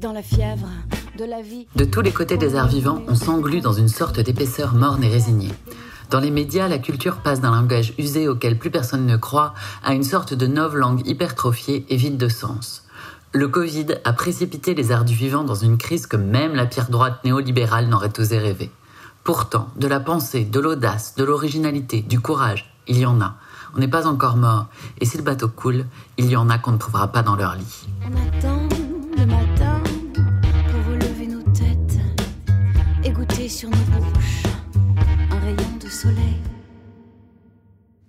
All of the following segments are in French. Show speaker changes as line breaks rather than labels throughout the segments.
Dans la fièvre de la vie.
De tous les côtés des arts vivants, on s'englue dans une sorte d'épaisseur morne et résignée. Dans les médias, la culture passe d'un langage usé auquel plus personne ne croit à une sorte de langue hypertrophiée et vide de sens. Le Covid a précipité les arts du vivant dans une crise que même la pire droite néolibérale n'aurait osé rêver. Pourtant, de la pensée, de l'audace, de l'originalité, du courage, il y en a. On n'est pas encore mort, et si le bateau coule, il y en a qu'on ne trouvera pas dans leur lit.
On attend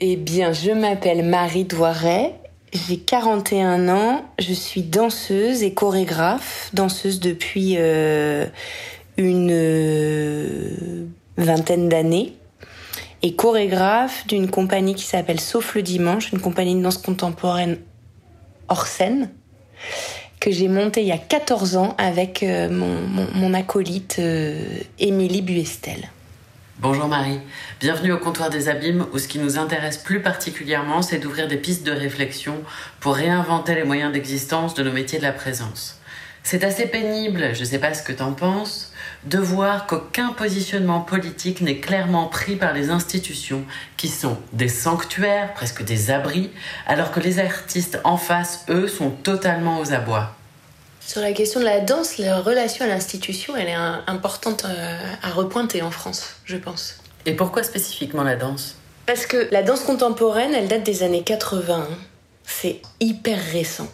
Eh bien, je m'appelle Marie Douaret, j'ai 41 ans, je suis danseuse et chorégraphe, danseuse depuis euh, une euh, vingtaine d'années et chorégraphe d'une compagnie qui s'appelle Sauf le dimanche, une compagnie de danse contemporaine hors scène que j'ai montée il y a 14 ans avec euh, mon, acolyte Émilie Buestel.
Bonjour Marie, bienvenue au comptoir des abîmes où ce qui nous intéresse plus particulièrement c'est d'ouvrir des pistes de réflexion pour réinventer les moyens d'existence de nos métiers de la présence. C'est assez pénible, je sais pas ce que t'en penses, de voir qu'aucun positionnement politique n'est clairement pris par les institutions qui sont des sanctuaires, presque des abris, alors que les artistes en face, eux, sont totalement aux abois.
Sur la question de la danse, la relation à l'institution, elle est importante euh, à repointer en France, je pense.
Et pourquoi spécifiquement la danse?
Parce que la danse contemporaine, elle date des années 80. C'est hyper récent.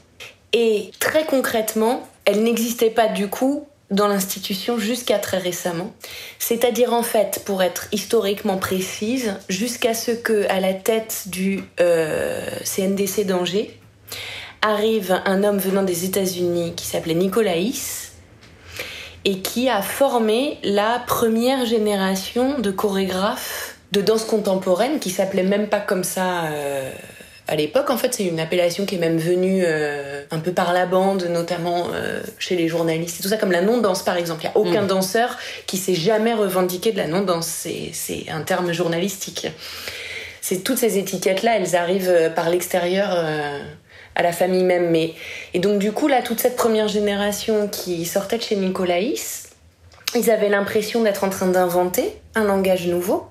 Et très concrètement, elle n'existait pas du coup dans l'institution jusqu'à très récemment. C'est-à-dire en fait, pour être historiquement précise, jusqu'à ce que à la tête du euh, CNDC d'Angers arrive un homme venant des États-Unis qui s'appelait Nicolaïs et qui a formé la première génération de chorégraphes de danse contemporaine qui s'appelait même pas comme ça. Euh, à l'époque, en fait, c'est une appellation qui est même venue euh, un peu par la bande, notamment euh, chez les journalistes et tout ça, comme la non-danse par exemple. Il n'y a aucun mmh. danseur qui s'est jamais revendiqué de la non-danse. C'est un terme journalistique. C'est toutes ces étiquettes-là, elles arrivent par l'extérieur à la famille même. Mais et donc du coup là, toute cette première génération qui sortait de chez Nicolaïs, ils avaient l'impression d'être en train d'inventer un langage nouveau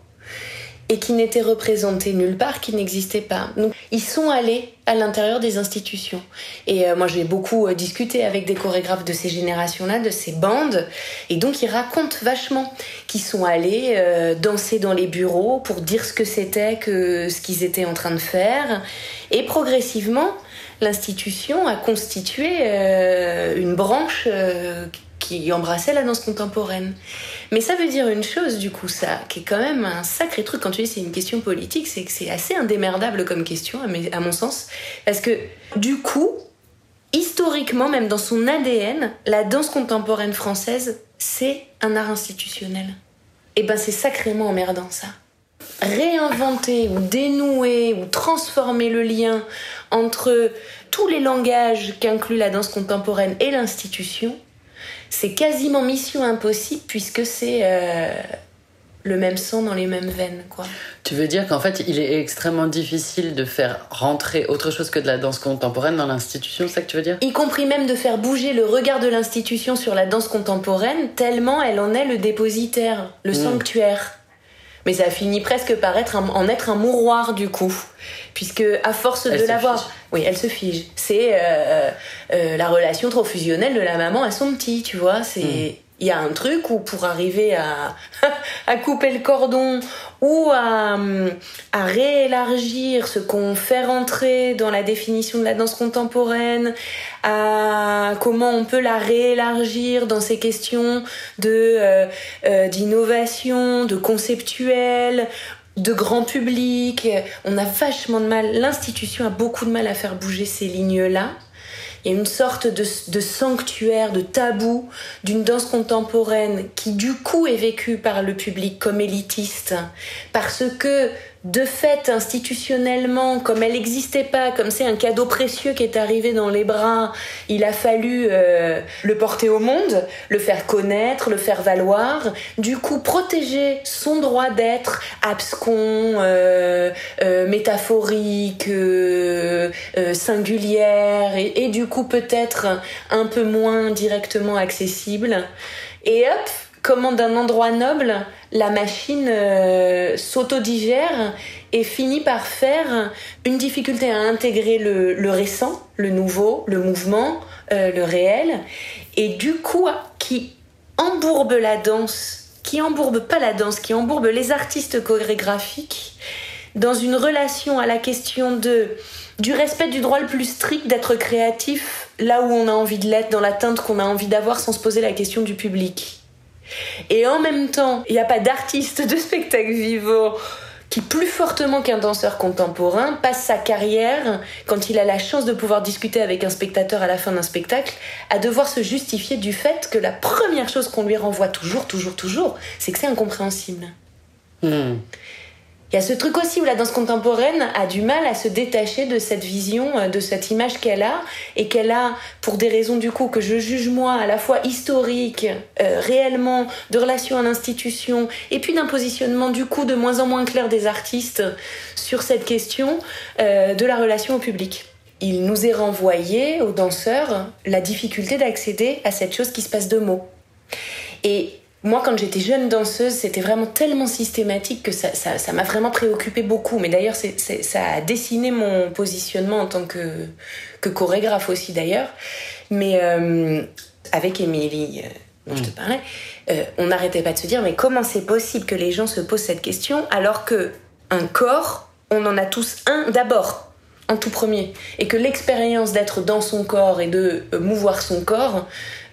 et qui n'était représenté nulle part, qui n'existait pas. Donc, ils sont allés à l'intérieur des institutions. Et euh, moi, j'ai beaucoup euh, discuté avec des chorégraphes de ces générations-là, de ces bandes, et donc ils racontent vachement qu'ils sont allés euh, danser dans les bureaux pour dire ce que c'était que ce qu'ils étaient en train de faire. Et progressivement, l'institution a constitué euh, une branche euh, qui embrassait la danse contemporaine. Mais ça veut dire une chose, du coup, ça, qui est quand même un sacré truc quand tu dis c'est une question politique, c'est que c'est assez indémerdable comme question, à, mon sens. Parce que, du coup, historiquement, même dans son ADN, la danse contemporaine française, c'est un art institutionnel. Et ben, c'est sacrément emmerdant, ça. Réinventer ou dénouer ou transformer le lien entre tous les langages qu'inclut la danse contemporaine et l'institution, c'est quasiment mission impossible puisque c'est euh, le même sang dans les mêmes veines, quoi.
Tu veux dire qu'en fait, il est extrêmement difficile de faire rentrer autre chose que de la danse contemporaine dans l'institution, c'est ça que tu veux dire?
Y compris même de faire bouger le regard de l'institution sur la danse contemporaine, tellement elle en est le dépositaire, le mmh. sanctuaire. Mais ça finit presque par être un, en être un mouroir du coup, puisque à force
elle
de l'avoir, oui, elle se fige. C'est euh, euh, la relation trop fusionnelle de la maman à son petit, tu vois. C'est mm. Il y a un truc où pour arriver à, à couper le cordon ou à, à réélargir ce qu'on fait rentrer dans la définition de la danse contemporaine, à comment on peut la réélargir dans ces questions de euh, euh, d'innovation, de conceptuel, de grand public. On a vachement de mal, l'institution a beaucoup de mal à faire bouger ces lignes-là. Il y a une sorte de, de sanctuaire, de tabou d'une danse contemporaine qui du coup est vécue par le public comme élitiste. Parce que de fait, institutionnellement, comme elle n'existait pas, comme c'est un cadeau précieux qui est arrivé dans les bras, il a fallu euh, le porter au monde, le faire connaître, le faire valoir. Du coup, protéger son droit d'être abscon, euh, euh, métaphorique, singulière, et, et du coup peut-être un peu moins directement accessible. Et hop, comme d'un endroit noble, la machine euh, s'autodigère et finit par faire une difficulté à intégrer le, récent, le nouveau, le mouvement, euh, le réel, et du coup qui embourbe la danse, qui embourbe pas la danse, qui embourbe les artistes chorégraphiques dans une relation à la question de du respect du droit le plus strict d'être créatif là où on a envie de l'être, dans l'atteinte qu'on a envie d'avoir sans se poser la question du public. Et en même temps, il n'y a pas d'artiste de spectacle vivant qui, plus fortement qu'un danseur contemporain, passe sa carrière, quand il a la chance de pouvoir discuter avec un spectateur à la fin d'un spectacle, à devoir se justifier du fait que la première chose qu'on lui renvoie toujours, toujours, toujours, c'est que c'est incompréhensible. Hmm. Il y a ce truc aussi où la danse contemporaine a du mal à se détacher de cette vision, euh, de cette image qu'elle a, et qu'elle a, pour des raisons du coup que je juge moi, à la fois historique, euh, réellement, de relation à l'institution, et puis d'un positionnement du coup de moins en moins clair des artistes sur cette question euh, de la relation au public. Il nous est renvoyé, aux danseurs, la difficulté d'accéder à cette chose qui se passe de mots. Et moi, quand j'étais jeune danseuse, c'était vraiment tellement systématique que ça, ça, m'a vraiment préoccupé beaucoup. Mais d'ailleurs, c'est, ça a dessiné mon positionnement en tant que, que chorégraphe aussi, d'ailleurs. Mais euh, avec Émilie, euh, dont je te mm. parlais, euh, on n'arrêtait pas de se dire mais comment c'est possible que les gens se posent cette question alors que un corps, on en a tous un d'abord en tout premier. Et que l'expérience d'être dans son corps et de mouvoir son corps,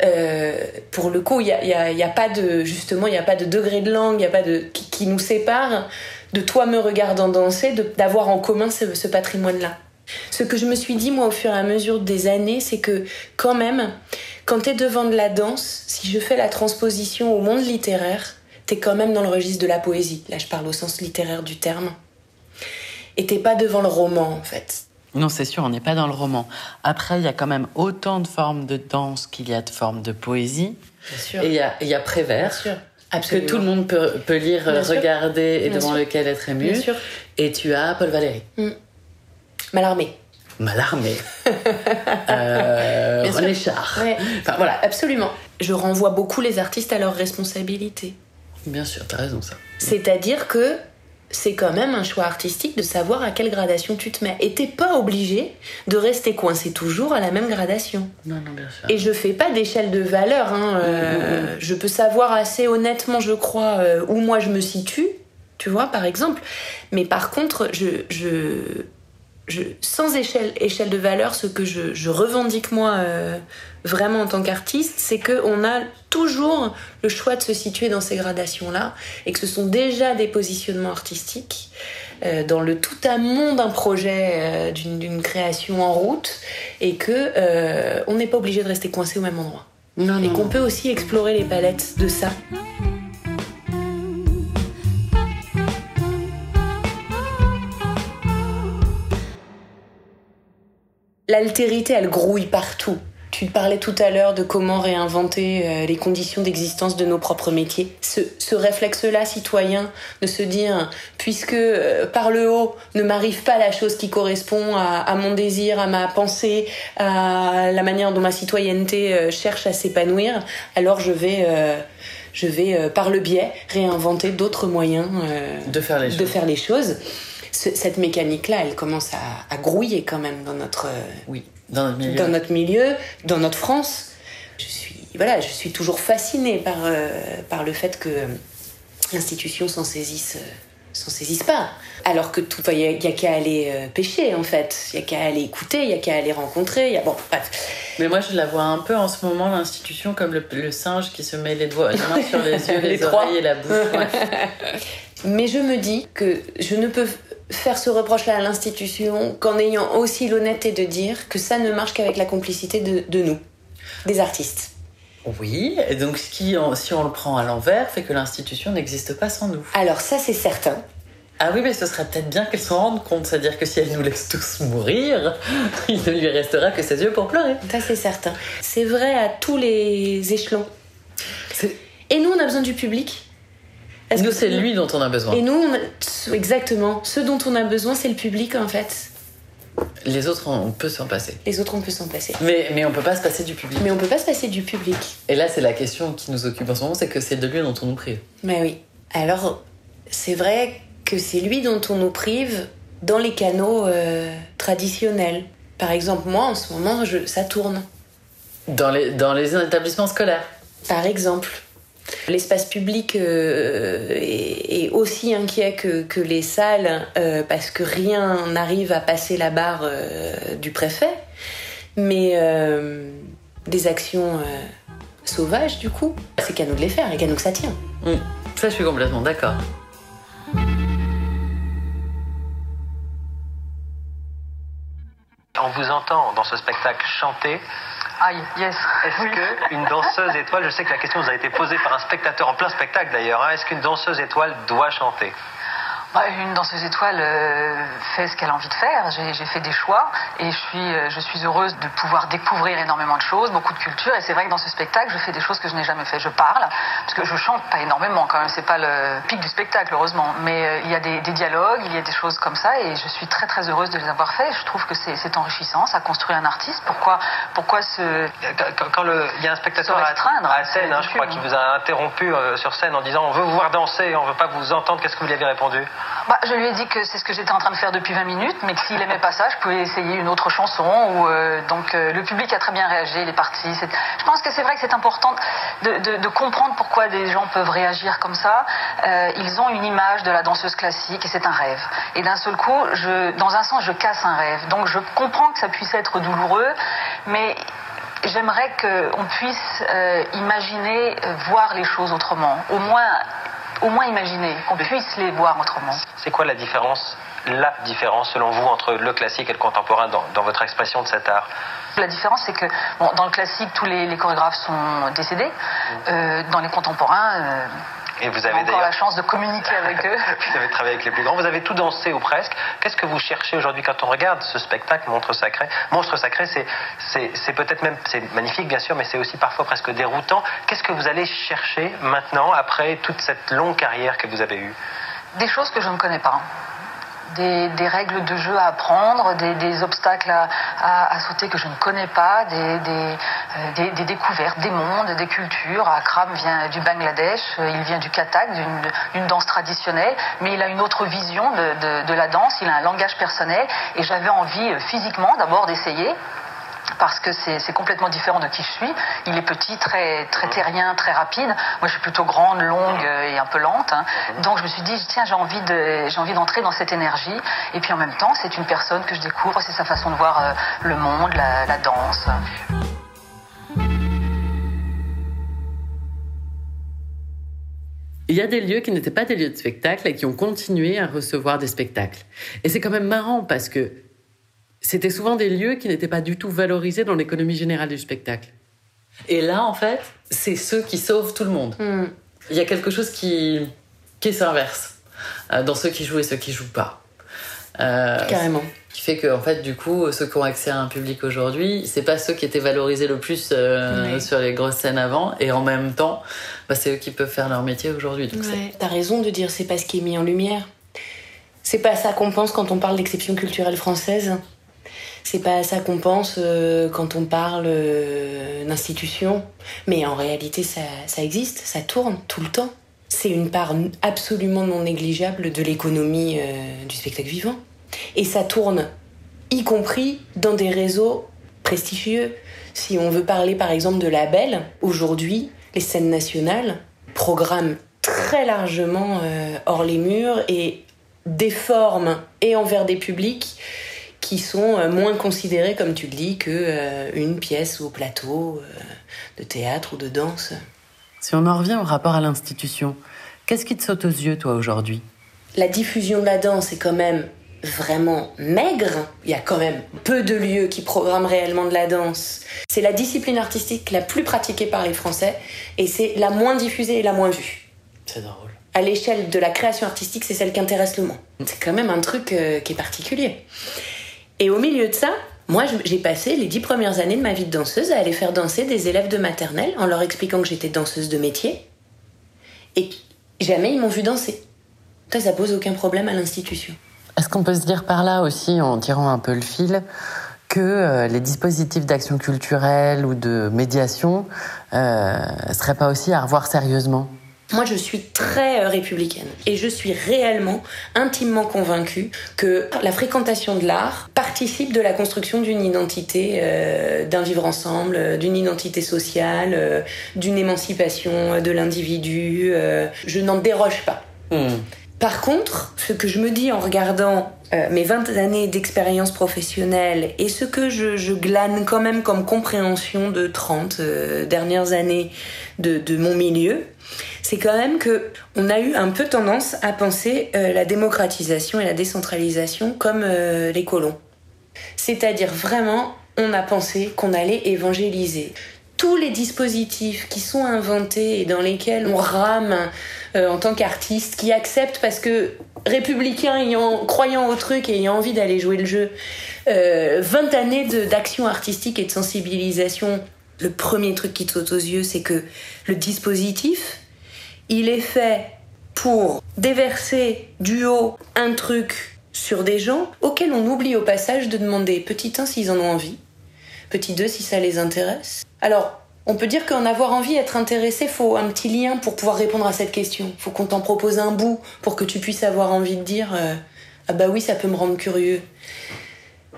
euh, pour le coup, il n'y a, y a, pas de, justement, il n'y a pas de degré de langue, il y a pas de, qui, nous sépare de toi me regardant danser, d'avoir en commun ce, patrimoine-là. Ce que je me suis dit, moi, au fur et à mesure des années, c'est que quand même, quand tu es devant de la danse, si je fais la transposition au monde littéraire, tu es quand même dans le registre de la poésie. Là, je parle au sens littéraire du terme et t'es pas devant le roman en fait.
Non, c'est sûr, on n'est pas dans le roman. Après, il y a quand même autant de formes de danse qu'il y a de formes de poésie. Bien sûr. Et il y a, y a Prévert. Bien sûr. Absolument. Que tout le monde peut, peut lire, regarder et devant lequel être ému. Bien sûr. Et tu as Paul Valéry. Mm.
Malarmé.
Malarmé. euh, René Char.
Enfin, voilà. Absolument. Je renvoie beaucoup les artistes à leurs responsabilités.
Bien sûr, t'as raison ça.
C'est-à-dire que c'est quand même un choix artistique de savoir à quelle gradation tu te mets. Et t'es pas obligé de rester coincé toujours à la même gradation.
Non, non, bien sûr.
Et je fais pas d'échelle de valeur. Hein, euh, mm, mm, mm. Je peux savoir assez honnêtement, je crois, euh, où moi je me situe, tu vois, par exemple. Mais par contre, je, je, je sans échelle, échelle de valeur, ce que je, revendique moi euh, vraiment en tant qu'artiste, c'est qu'on a toujours le choix de se situer dans ces gradations-là et que ce sont déjà des positionnements artistiques euh, dans le tout amont d'un projet, euh, d'une création en route et que on n'est pas obligé de rester coincé au même endroit. et qu'on peut aussi explorer les palettes de ça. L'altérité, elle grouille partout. Tu parlais tout à l'heure de comment réinventer euh, les conditions d'existence de nos propres métiers. Ce, réflexe-là, citoyen, de se dire, puisque euh, par le haut ne m'arrive pas la chose qui correspond à, mon désir, à ma pensée, à la manière dont ma citoyenneté euh, cherche à s'épanouir, alors je vais je vais par le biais réinventer d'autres moyens
de faire les
de
choses.
Faire les choses. Cette mécanique-là, elle commence à, à, grouiller quand même dans notre
oui. Dans notre milieu.
Dans notre, milieu, dans notre France. Je suis, voilà, je suis toujours fascinée par, euh, par le fait que l'institution s'en saisisse, euh, s'en saisisse pas. Alors que tout, il y, a, qu'à aller euh, pêcher en fait, il y a qu'à aller écouter, il y a qu'à aller rencontrer, y a bon.
Mais moi je la vois un peu en ce moment l'institution comme le, singe qui se met les doigts, les mains sur les yeux, les, oreilles et la bouche.
Mais je me dis que je ne peux faire ce reproche-là à l'institution qu'en ayant aussi l'honnêteté de dire que ça ne marche qu'avec la complicité de, nous, des artistes.
Oui, et donc ce qui, si on le prend à l'envers, fait que l'institution n'existe pas sans nous.
Alors ça c'est certain.
Ah oui, mais ce serait peut-être bien qu'elle s'en rende compte. C'est-à-dire que si elle nous laisse tous mourir, il ne lui restera que ses yeux pour pleurer.
Ça, c'est certain. C'est vrai à tous les échelons. Et nous, on a besoin du public.
Est-ce nous, c'est lui dont on a besoin.
Et nous, on exactement. Ce dont on a besoin, c'est le public, en fait.
Les autres, on peut s'en passer.
Les autres, on peut s'en passer.
Mais, mais on peut pas se passer du public.
Mais on peut pas se passer du public.
Et là, c'est la question qui nous occupe en ce moment, c'est que c'est de lui dont on nous prive.
Mais oui. Alors, c'est vrai que c'est lui dont on nous prive dans les canaux euh, traditionnels. Par exemple, moi, en ce moment, je, ça tourne.
Dans les, dans les établissements scolaires
Par exemple. L'espace public euh, est, aussi inquiet que, que les salles euh, parce que rien n'arrive à passer la barre du préfet. Mais des actions sauvages, du coup, c'est qu'à nous de les faire et qu'à nous que ça tient.
Mm. Ça, je suis complètement d'accord.
On vous entend dans ce spectacle chanter.
Aïe, yes.
Est-ce qu'une danseuse étoile, je sais que la question vous a été posée par un spectateur en plein spectacle d'ailleurs, hein, est-ce qu'une danseuse étoile doit chanter?
Bah, une danseuse étoile euh, fait ce qu'elle a envie de faire. J'ai fait des choix et je suis, euh, je suis heureuse de pouvoir découvrir énormément de choses, beaucoup de culture. Et c'est vrai que dans ce spectacle, je fais des choses que je n'ai jamais fait. Je parle, parce que je chante pas énormément quand même. C'est pas le pic du spectacle, heureusement. Mais euh, il y a des, des, dialogues, il y a des choses comme ça et je suis très très heureuse de les avoir fait. Je trouve que c'est enrichissant, ça construit un artiste. Pourquoi, pourquoi se.
Quand, le, il y a un spectateur à, à scène, hein, je crois, qui vous a interrompu sur scène en disant on veut vous voir danser, on veut pas vous entendre, qu'est-ce que vous lui avez répondu?
Bah, Je lui ai dit que c'est ce que j'étais en train de faire depuis 20 minutes, mais que s'il aimait pas ça, je pouvais essayer une autre chanson. Euh, donc euh, le public a très bien réagi, il est parti. Je pense que c'est vrai que c'est important de, comprendre pourquoi des gens peuvent réagir comme ça. Euh, ils ont une image de la danseuse classique et c'est un rêve. Et d'un seul coup, dans un sens, je casse un rêve. Donc je comprends que ça puisse être douloureux, mais j'aimerais qu'on puisse imaginer, voir les choses autrement. Au moins au moins imaginer, qu'on puisse les voir autrement.
C'est quoi la différence la différence selon vous entre le classique et le contemporain dans, dans votre expression de cet art?
La différence, c'est que bon, dans le classique, tous les, les chorégraphes sont décédés. Mmh. Euh, dans les contemporains, euh,
et vous avez
encore la chance de communiquer avec eux.
vous avez travaillé avec les plus grands. Vous avez tout dansé ou presque. Qu'est-ce que vous cherchez aujourd'hui quand on regarde ce spectacle Monstre Sacré? Monstre Sacré, c'est peut-être même, c'est magnifique bien sûr, mais c'est aussi parfois presque déroutant. Qu'est-ce que vous allez chercher maintenant après toute cette longue carrière que vous avez eue?
Des choses que je ne connais pas des, règles de jeu à apprendre, des, obstacles à, sauter que je ne connais pas, des, euh, découvertes, des mondes, des cultures. Akram vient du Bangladesh, euh, il vient du Kathak, d'une danse traditionnelle, mais il a une autre vision de la danse, il a un langage personnel, et j'avais envie euh, physiquement d'abord d'essayer parce que c'est complètement différent de qui je suis. Il est petit, très, très terrien, très rapide. Moi, je suis plutôt grande, longue et un peu lente. Hein. Donc, je me suis dit, tiens, j'ai envie d'entrer dans cette énergie. Et puis, en même temps, c'est une personne que je découvre. C'est sa façon de voir euh, le monde, la, la danse.
Il y a des lieux qui n'étaient pas des lieux de spectacle et qui ont continué à recevoir des spectacles. Et c'est quand même marrant parce que c'était souvent des lieux qui n'étaient pas du tout valorisés dans l'économie générale du spectacle. Et là, en fait, c'est ceux qui sauvent tout le monde. Hmm. Il y a quelque chose qui, qui s'inverse euh, dans ceux qui jouent et ceux qui jouent pas.
Euh, Carrément.
Qui fait que, en fait, du coup, ceux qui ont accès à un public aujourd'hui, c'est pas ceux qui étaient valorisés le plus euh, sur les grosses scènes avant, et en même temps, bah, c'est eux qui peuvent faire leur métier aujourd'hui.
Ouais. T'as raison de dire c'est pas ce qui est mis en lumière. C'est pas ça qu'on pense quand on parle d'exception culturelle française. C'est pas ça qu'on pense euh, quand on parle euh, d'institution. Mais en réalité, ça, ça existe, ça tourne tout le temps. C'est une part absolument non négligeable de l'économie euh, du spectacle vivant. Et ça tourne, y compris dans des réseaux prestigieux. Si on veut parler par exemple de labels, aujourd'hui, les scènes nationales programment très largement hors les murs et déforment et envers des publics qui sont euh, moins considérés, comme tu le dis, que euh, une pièce au plateau euh, de théâtre ou de danse.
Si on en revient au rapport à l'institution, qu'est-ce qui te saute aux yeux, toi, aujourd'hui?
La diffusion de la danse est quand même vraiment maigre. Il y a quand même peu de lieux qui programment réellement de la danse. C'est la discipline artistique la plus pratiquée par les Français et c'est la moins diffusée et la moins vue.
C'est drôle.
à l'échelle de la création artistique, c'est celle qui intéresse le moins. C'est quand même un truc euh, qui est particulier. Et au milieu de ça, moi, j'ai passé les dix premières années de ma vie de danseuse à aller faire danser des élèves de maternelle en leur expliquant que j'étais danseuse de métier. Et jamais ils m'ont vu danser. Ça, ça pose aucun problème à l'institution.
Est-ce qu'on peut se dire par là aussi, en tirant un peu le fil, que euh, les dispositifs d'action culturelle ou de médiation euh, seraient pas aussi à revoir sérieusement?
Moi, je suis très euh, républicaine et je suis réellement, intimement convaincue que la fréquentation de l'art participe de la construction d'une identité, euh, d'un vivre ensemble, euh, d'une identité sociale, d'une émancipation de l'individu. je n'en déroge pas. Hmm. Par contre, ce que je me dis en regardant mes 20 années d'expérience professionnelle et ce que je, glane quand même comme compréhension de 30 dernières années de, mon milieu, c'est quand même que on a eu un peu tendance à penser euh, la démocratisation et la décentralisation comme euh, les colons. C'est-à-dire vraiment, on a pensé qu'on allait évangéliser. Tous les dispositifs qui sont inventés et dans lesquels on rame euh, en tant qu'artiste, qui acceptent parce que républicains ayant, croyant au truc et ayant envie d'aller jouer le jeu, 20 années d'action artistique et de sensibilisation le premier truc qui te saute aux yeux, c'est que le dispositif, il est fait pour déverser du haut un truc sur des gens auxquels on oublie au passage de demander petit 1 s'ils en ont envie, petit 2 si ça les intéresse. Alors, on peut dire qu'en avoir envie, être intéressé, faut un petit lien pour pouvoir répondre à cette question. Faut qu'on t'en propose un bout pour que tu puisses avoir envie de dire euh, ah bah oui, ça peut me rendre curieux.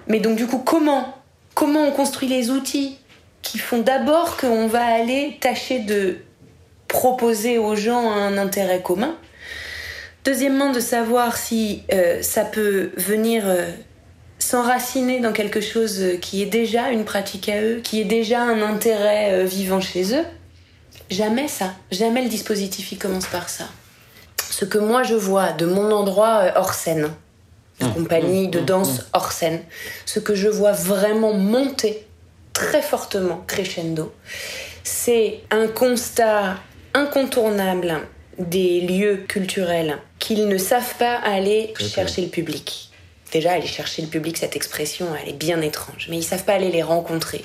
Mais donc du coup, comment comment on construit les outils qui font d'abord qu'on va aller tâcher de proposer aux gens un intérêt commun? Deuxièmement, de savoir si euh, ça peut venir euh, s'enraciner dans quelque chose qui est déjà une pratique à eux, qui est déjà un intérêt euh, vivant chez eux. Jamais ça, jamais le dispositif il commence par ça. Ce que moi je vois de mon endroit hors scène, de mmh. compagnie de mmh. danse mmh. hors scène, ce que je vois vraiment monter très fortement crescendo, c'est un constat incontournable des lieux culturels qu'ils ne savent pas aller chercher le public. Déjà, aller chercher le public, cette expression, elle est bien étrange. Mais ils savent pas aller les rencontrer.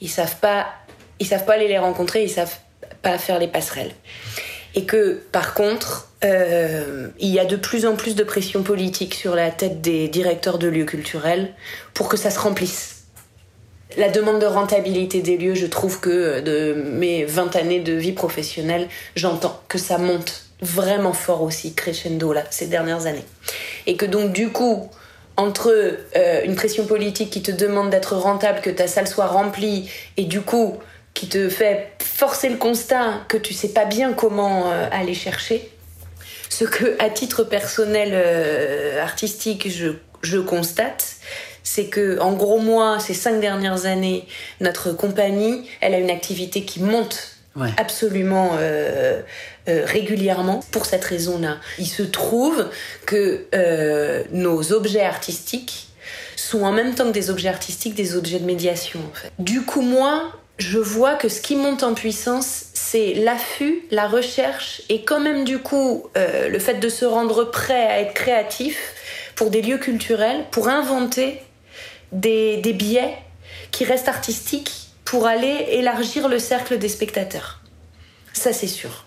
Ils savent pas, ils savent pas aller les rencontrer. Ils savent pas faire les passerelles. Et que, par contre, euh, il y a de plus en plus de pression politique sur la tête des directeurs de lieux culturels pour que ça se remplisse la demande de rentabilité des lieux, je trouve que euh, de mes 20 années de vie professionnelle, j'entends que ça monte vraiment fort aussi, crescendo là, ces dernières années. Et que donc du coup, entre euh, une pression politique qui te demande d'être rentable, que ta salle soit remplie, et du coup qui te fait forcer le constat que tu sais pas bien comment euh, aller chercher, ce que à titre personnel artistique je, je constate, c'est que, en gros, moi, ces cinq dernières années, notre compagnie, elle a une activité qui monte absolument euh, euh, régulièrement pour cette raison-là. Il se trouve que euh, nos objets artistiques sont en même temps que des objets artistiques des objets de médiation. En fait. Du coup, moi, je vois que ce qui monte en puissance, c'est l'affût, la recherche et quand même du coup le fait de se rendre prêt à être créatif pour des lieux culturels, pour inventer des, des biais qui restent artistiques pour aller élargir le cercle des spectateurs. Ça, c'est sûr.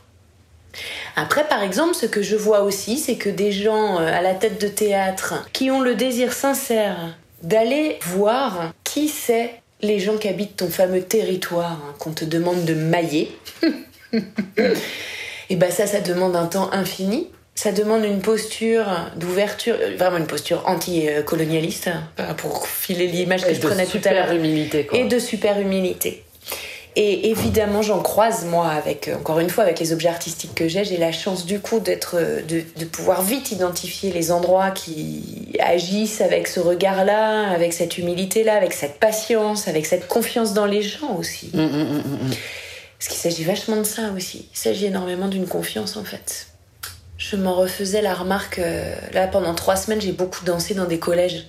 Après, par exemple, ce que je vois aussi, c'est que des gens euh, à la tête de théâtre qui ont le désir sincère d'aller voir qui c'est les gens qui habitent ton fameux territoire hein, qu'on te demande de mailler, et ben ça, ça demande un temps infini ça demande une posture d'ouverture, vraiment une posture anti-colonialiste, hein, pour filer l'image que je prenais tout à l'heure.
Humilité,
Et de super humilité. Et évidemment, j'en croise, moi, avec, encore une fois, avec les objets artistiques que j'ai, j'ai la chance du coup d'être, de, pouvoir vite identifier les endroits qui agissent avec ce regard-là, avec cette humilité-là, avec cette patience, avec cette confiance dans les gens aussi. Mmh, mmh, mmh, Parce qu'il s'agit vachement de ça aussi. Il s'agit énormément d'une confiance, en fait je m'en refaisais la remarque. Euh, là, pendant trois semaines, j'ai beaucoup dansé dans des collèges.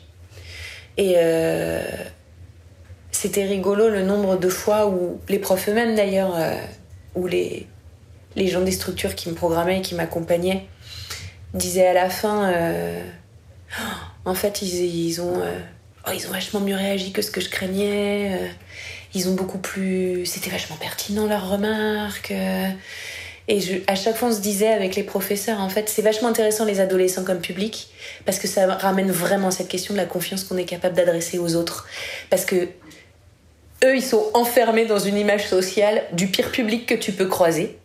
Et euh, c'était rigolo le nombre de fois où les profs eux-mêmes, d'ailleurs, euh, ou les, gens des structures qui me programmaient et qui m'accompagnaient disaient à la fin oh, en fait ils, ont euh, oh, ils ont vachement mieux réagi que ce que je craignais ils ont beaucoup plus c'était vachement pertinent leurs remarques et je, à chaque fois on se disait avec les professeurs en fait c'est vachement intéressant les adolescents comme public parce que ça ramène vraiment cette question de la confiance qu'on est capable d'adresser aux autres. Parce que eux ils sont enfermés dans une image sociale du pire public que tu peux croiser.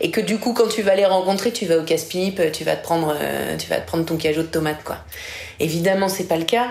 Et que du coup quand tu vas les rencontrer tu vas au casse-pipe tu vas te prendre euh, tu vas te prendre ton cajot de tomates quoi. Évidemment c'est pas le cas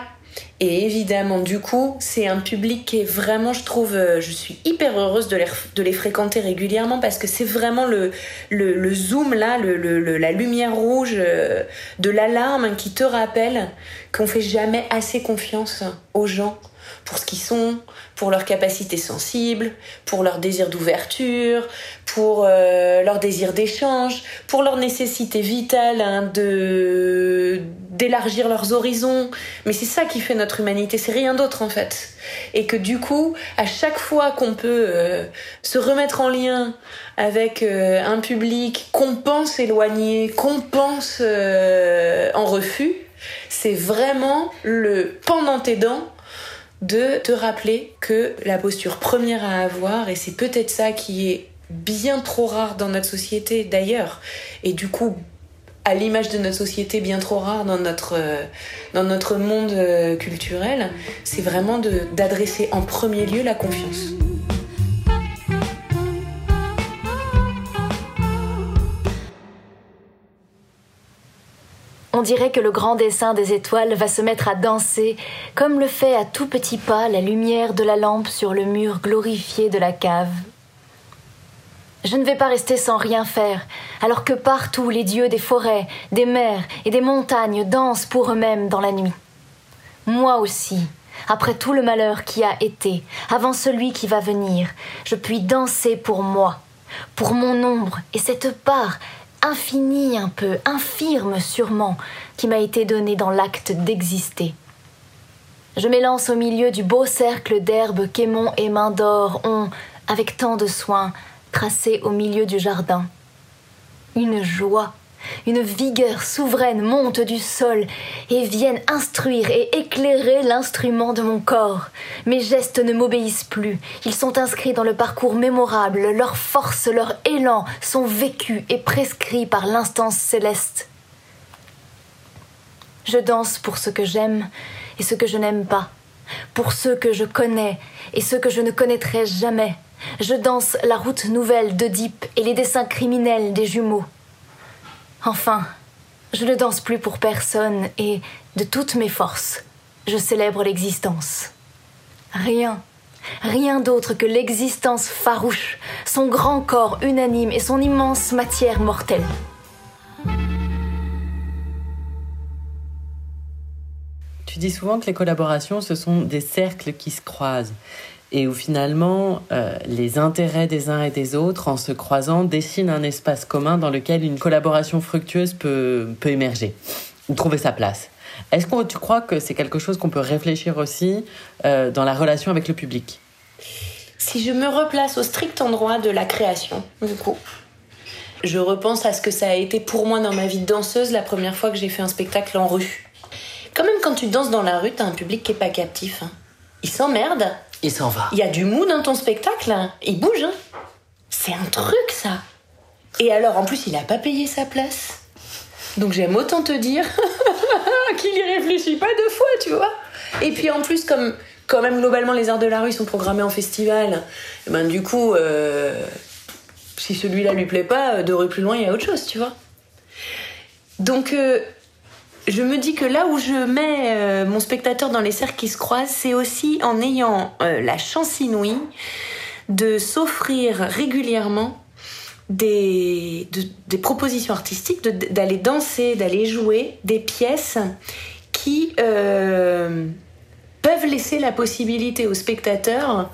et évidemment du coup c'est un public qui est vraiment je trouve euh, je suis hyper heureuse de les, de les fréquenter régulièrement parce que c'est vraiment le, le, zoom là le, le, la lumière rouge euh, de l'alarme qui te rappelle qu'on fait jamais assez confiance aux gens pour ce qu'ils sont, pour leur capacité sensible, pour leur désir d'ouverture, pour euh, leur désir d'échange, pour leur nécessité vitale hein, de d'élargir leurs horizons. Mais c'est ça qui fait notre humanité, c'est rien d'autre en fait. Et que du coup, à chaque fois qu'on peut euh, se remettre en lien avec euh, un public qu'on pense éloigné, qu'on pense en refus, c'est vraiment le pendant tes dents de te rappeler que la posture première à avoir, et c'est peut-être ça qui est bien trop rare dans notre société d'ailleurs, et du coup à l'image de notre société bien trop rare dans notre, dans notre monde euh, culturel, c'est vraiment d'adresser en premier lieu la confiance.
On dirait que le grand dessin des étoiles va se mettre à danser, comme le fait à tout petit pas la lumière de la lampe sur le mur glorifié de la cave. Je ne vais pas rester sans rien faire, alors que partout les dieux des forêts, des mers et des montagnes dansent pour eux-mêmes dans la nuit. Moi aussi, après tout le malheur qui a été, avant celui qui va venir, je puis danser pour moi, pour mon ombre et cette part infini un peu, infirme sûrement, qui m'a été donné dans l'acte d'exister. Je m'élance au milieu du beau cercle d'herbes qu'Aimon et Main d'Or ont, avec tant de soin, tracé au milieu du jardin. Une joie une vigueur souveraine monte du sol et viennent instruire et éclairer l'instrument de mon corps. Mes gestes ne m'obéissent plus, ils sont inscrits dans le parcours mémorable, leur force, leur élan sont vécus et prescrits par l'instance céleste. Je danse pour ce que j'aime et ce que je n'aime pas, pour ceux que je connais et ceux que je ne connaîtrai jamais. Je danse la route nouvelle d'Oedipe et les dessins criminels des jumeaux. Enfin, je ne danse plus pour personne et, de toutes mes forces, je célèbre l'existence. Rien, rien d'autre que l'existence farouche, son grand corps unanime et son immense matière mortelle.
Tu dis souvent que les collaborations, ce sont des cercles qui se croisent et où finalement euh, les intérêts des uns et des autres, en se croisant, dessinent un espace commun dans lequel une collaboration fructueuse peut, peut émerger ou trouver sa place. Est-ce que tu crois que c'est quelque chose qu'on peut réfléchir aussi euh, dans la relation avec le public?
Si je me replace au strict endroit de la création, du coup, je repense à ce que ça a été pour moi dans ma vie de danseuse la première fois que j'ai fait un spectacle en rue. Quand même, quand tu danses dans la rue, t'as un public qui est pas captif. Hein. Il s'emmerde
il s'en va.
Il y a du mou dans ton spectacle. Hein. Il bouge. Hein. C'est un truc, ça. Et alors, en plus, il a pas payé sa place. Donc j'aime autant te dire qu'il y réfléchit pas deux fois, tu vois. Et puis en plus, comme quand même globalement les arts de la rue sont programmés en festival, et eh ben du coup, euh, si celui-là lui plaît pas, deux rues plus loin, il y a autre chose, tu vois. Donc euh, je me dis que là où je mets euh, mon spectateur dans les cercles qui se croisent, c'est aussi en ayant euh, la chance inouïe de s'offrir régulièrement des, propositions artistiques, d'aller danser, d'aller jouer des pièces qui euh, peuvent laisser la possibilité au spectateur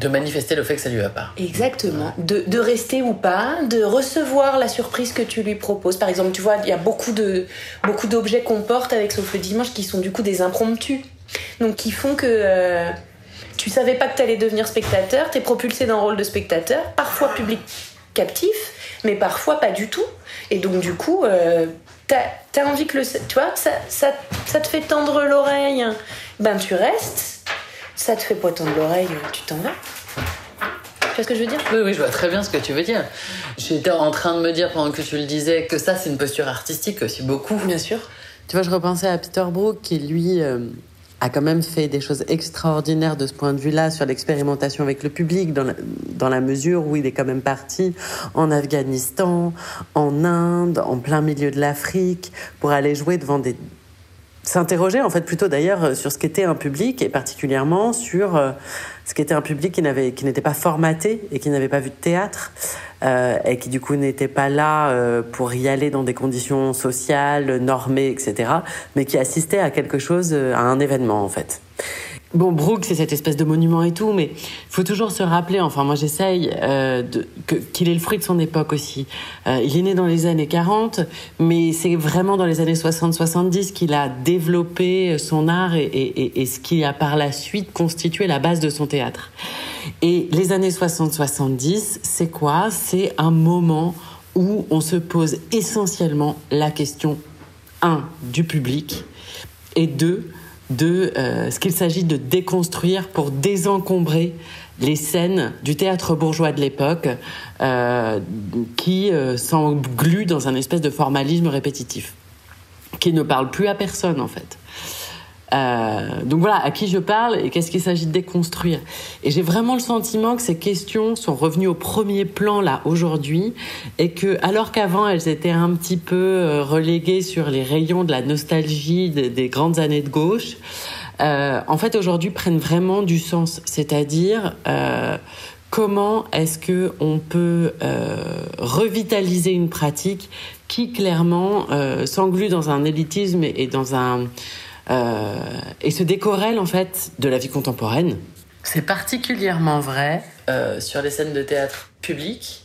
de manifester le fait que ça lui va pas.
Exactement. De, de, rester ou pas, de recevoir la surprise que tu lui proposes. Par exemple, tu vois, il y a beaucoup de beaucoup d'objets qu'on porte avec Sauf le dimanche qui sont du coup des impromptus. Donc qui font que euh, tu savais pas que tu allais devenir spectateur, tu es propulsé dans le rôle de spectateur, parfois public captif, mais parfois pas du tout. Et donc, du coup, euh, t'as as envie que le. Tu vois, ça, ça te fait tendre l'oreille, ben tu restes. Ça te fait pas tendre l'oreille, tu t'en vas. Tu vois ce que je veux dire?
Oui, oui, je vois très bien ce que tu veux dire. J'étais en train de me dire pendant que tu le disais que ça, c'est une posture artistique aussi beaucoup.
Bien sûr.
Tu vois, je repensais à Peter Brook qui, lui, euh, a quand même fait des choses extraordinaires de ce point de vue-là sur l'expérimentation avec le public, dans la, dans la mesure où il est quand même parti en Afghanistan, en Inde, en plein milieu de l'Afrique, pour aller jouer devant des s'interroger en fait plutôt d'ailleurs sur ce qu'était un public et particulièrement sur euh, ce qu'était un public qui n'avait qui n'était pas formaté et qui n'avait pas vu de théâtre euh, et qui du coup n'était pas là euh, pour y aller dans des conditions sociales normées etc mais qui assistait à quelque chose à un événement en fait Bon, Brooke, c'est cette espèce de monument et tout, mais il faut toujours se rappeler, enfin moi j'essaye, euh, qu'il est le fruit de son époque aussi. Euh, il est né dans les années 40, mais c'est vraiment dans les années 60-70 qu'il a développé son art et- et ce qui a par la suite constitué la base de son théâtre. Et les années 60-70, c'est quoi? C'est un moment où on se pose essentiellement la question, un, du public, et deux, de euh, ce qu'il s'agit de déconstruire pour désencombrer les scènes du théâtre bourgeois de l'époque euh, qui euh, s'engluent dans un espèce de formalisme répétitif, qui ne parle plus à personne en fait. Euh, donc voilà, à qui je parle et qu'est-ce qu'il s'agit de déconstruire. Et j'ai vraiment le sentiment que ces questions sont revenues au premier plan là aujourd'hui et que alors qu'avant elles étaient un petit peu euh, reléguées sur les rayons de la nostalgie des, des grandes années de gauche, euh, en fait aujourd'hui prennent vraiment du sens. C'est-à-dire comment est-ce que on peut revitaliser une pratique qui clairement euh, s'englue dans un élitisme et, dans un et se décorrèle en fait de la vie contemporaine.
C'est particulièrement vrai euh, sur les scènes de théâtre public.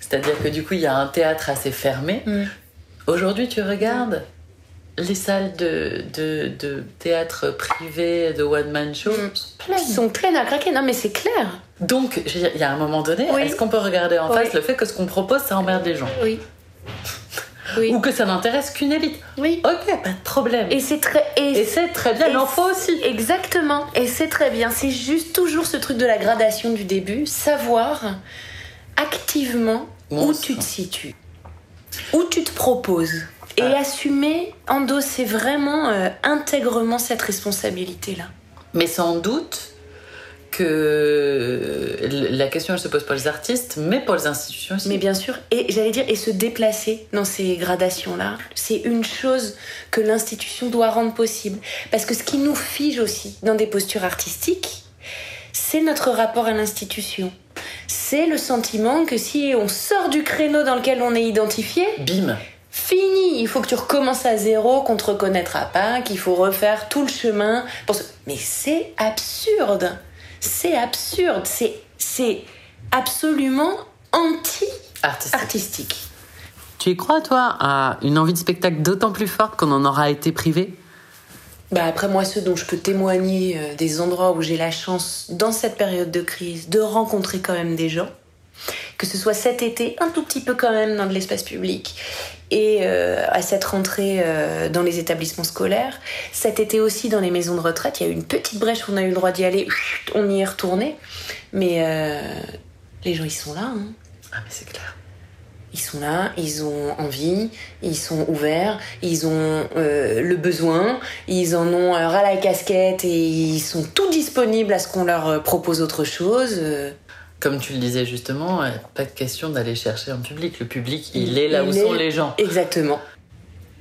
C'est-à-dire que du coup, il y a un théâtre assez fermé.
Mm.
Aujourd'hui, tu regardes les salles de, de, de théâtre privé, de one-man show.
Mm.
pleines.
Ils sont pleines à craquer. Non, mais c'est clair.
Donc, il y a un moment donné,
Oui.
est-ce qu'on peut regarder en
Oui.
face le fait que ce qu'on propose, ça emmerde les gens?
Oui. Oui.
Ou que ça n'intéresse qu'une élite
Oui.
Ok, pas de problème.
Et c'est très.
Et c'est très bien,
et
il en faut aussi.
Exactement. Et c'est très bien. C'est juste toujours ce truc de la gradation du début. Savoir activement où tu te situes. Où tu te proposes. Et
Ah.
assumer, endosser vraiment euh, intègrement cette responsabilité-là.
Mais sans doute que la question elle se pose pour les artistes, mais pour les institutions aussi.
Mais bien sûr, et j'allais dire, et se déplacer dans ces gradations-là, c'est une chose que l'institution doit rendre possible. Parce que ce qui nous fige aussi dans des postures artistiques, c'est notre rapport à l'institution. C'est le sentiment que si on sort du créneau dans lequel on est identifié,
Bim
fini, il faut que tu recommences à zéro, qu'on te reconnaîtra pas, qu'il faut refaire tout le chemin. Pour Mais c'est absurde. C'est absurde. C'est, c'est absolument
Artistique.
anti-artistique.
Tu y crois toi à une envie de spectacle d'autant plus forte qu'on en aura été privé?
Bah après moi, ceux dont je peux témoigner euh, des endroits où j'ai la chance, dans cette période de crise, de rencontrer quand même des gens, que ce soit cet été, un tout petit peu quand même dans de l'espace public, et euh, à cette rentrée euh, dans les établissements scolaires, cet été aussi dans les maisons de retraite, il y a eu une petite brèche, on a eu le droit d'y aller, on y est retourné, mais euh, les gens ils sont là, hein.
Ah, mais c'est clair.
Ils sont là, ils ont envie, ils sont ouverts, ils ont le besoin, ils en ont ras la casquette et ils sont tout disponibles à ce qu'on leur propose autre chose.
Comme tu le disais justement, euh, pas de question d'aller chercher un public. Le public, il, est là où
est-
sont les gens.
Exactement.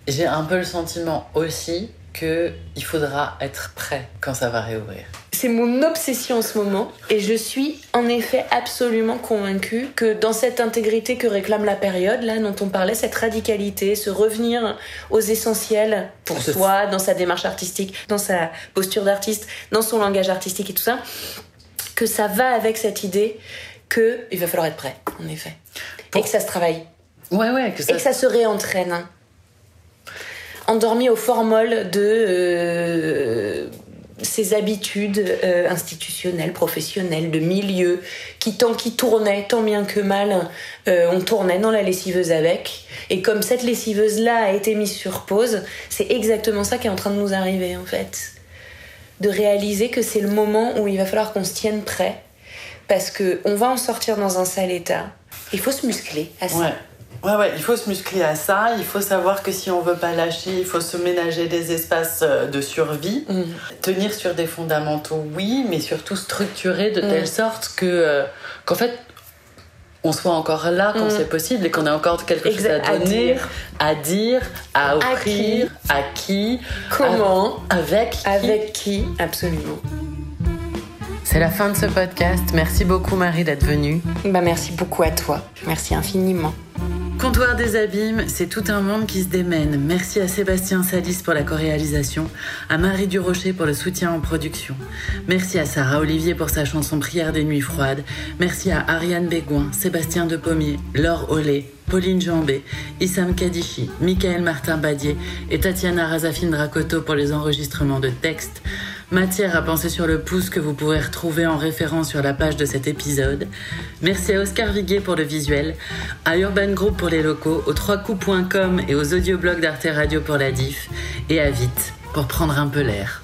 J'ai un peu le sentiment aussi que il faudra être prêt quand ça va réouvrir.
C'est mon obsession en ce moment et je suis en effet absolument convaincue que dans cette intégrité que réclame la période, là dont on parlait, cette radicalité, ce revenir aux essentiels pour soi, dans sa démarche artistique, dans sa posture d'artiste, dans son langage artistique et tout ça, que ça va avec cette idée que il va falloir être prêt, en effet.
Pour-
Et que ça se travaille.
Ouais, ouais, que ça.
Et que ça se réentraîne. Endormi au formol de euh, ces habitudes euh, institutionnelles, professionnelles, de milieu, qui tant qui tournaient, tant bien que mal, euh, on tournait dans la lessiveuse avec. Et comme cette lessiveuse-là a été mise sur pause, c'est exactement ça qui est en train de nous arriver en fait. De réaliser que c'est le moment où il va falloir qu'on se tienne prêt, parce que on va en sortir dans un sale état. Il faut se muscler à ça.
Ouais. Ouais, ouais, il faut se muscler à ça. Il faut savoir que si on veut pas lâcher, il faut se ménager des espaces euh, de survie.
Mm.
Tenir sur des fondamentaux, oui, mais surtout structurer de
Mm.
telle sorte que, euh, qu'en fait, on soit encore là quand
Mm.
c'est possible et qu'on ait encore quelque chose
Exact,
à
à
donner,
dire.
à dire, à
qui
offrir, à qui,
Comment
à- avec, qui.
Avec qui Absolument.
C'est la fin de ce podcast. Merci beaucoup, Marie, d'être venue.
Bah merci beaucoup à toi. Merci infiniment.
Comptoir des abîmes, c'est tout un monde qui se démène. Merci à Sébastien Salis pour la co-réalisation, à Marie Durocher pour le soutien en production. Merci à Sarah Olivier pour sa chanson Prière des nuits froides. Merci à Ariane Bégouin, Sébastien Depommier, Laure Ollet, Pauline Jambé, Issam Kadichi, Michael Martin Badier et Tatiana Razafine Dracoto pour les enregistrements de textes. Matière à penser sur le pouce que vous pourrez retrouver en référence sur la page de cet épisode. Merci à Oscar Viguier pour le visuel, à Urban Group pour les locaux, au 3coups.com et aux audioblogs d'Arte Radio pour la diff, et à Vite pour prendre un peu l'air.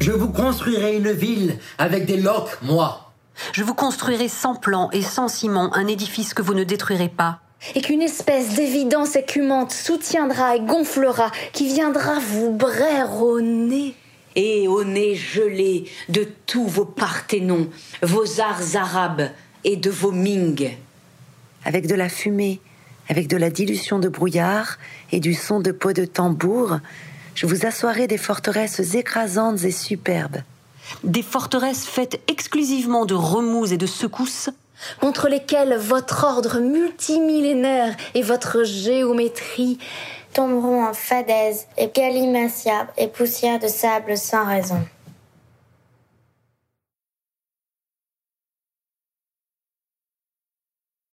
Je vous construirai une ville avec des loques, moi.
Je vous construirai sans plan et sans ciment un édifice que vous ne détruirez pas.
Et qu'une espèce d'évidence écumante soutiendra et gonflera, qui viendra vous braire au nez.
et au nez gelé de tous vos parthénons, vos arts arabes et de vos Ming.
avec de la fumée, avec de la dilution de brouillard et du son de peau de tambour, je vous assoirai des forteresses écrasantes et superbes.
Des forteresses faites exclusivement de remous et de secousses,
contre lesquels votre ordre multimillénaire et votre géométrie
tomberont en fadaise et galimatia et poussière de sable sans raison.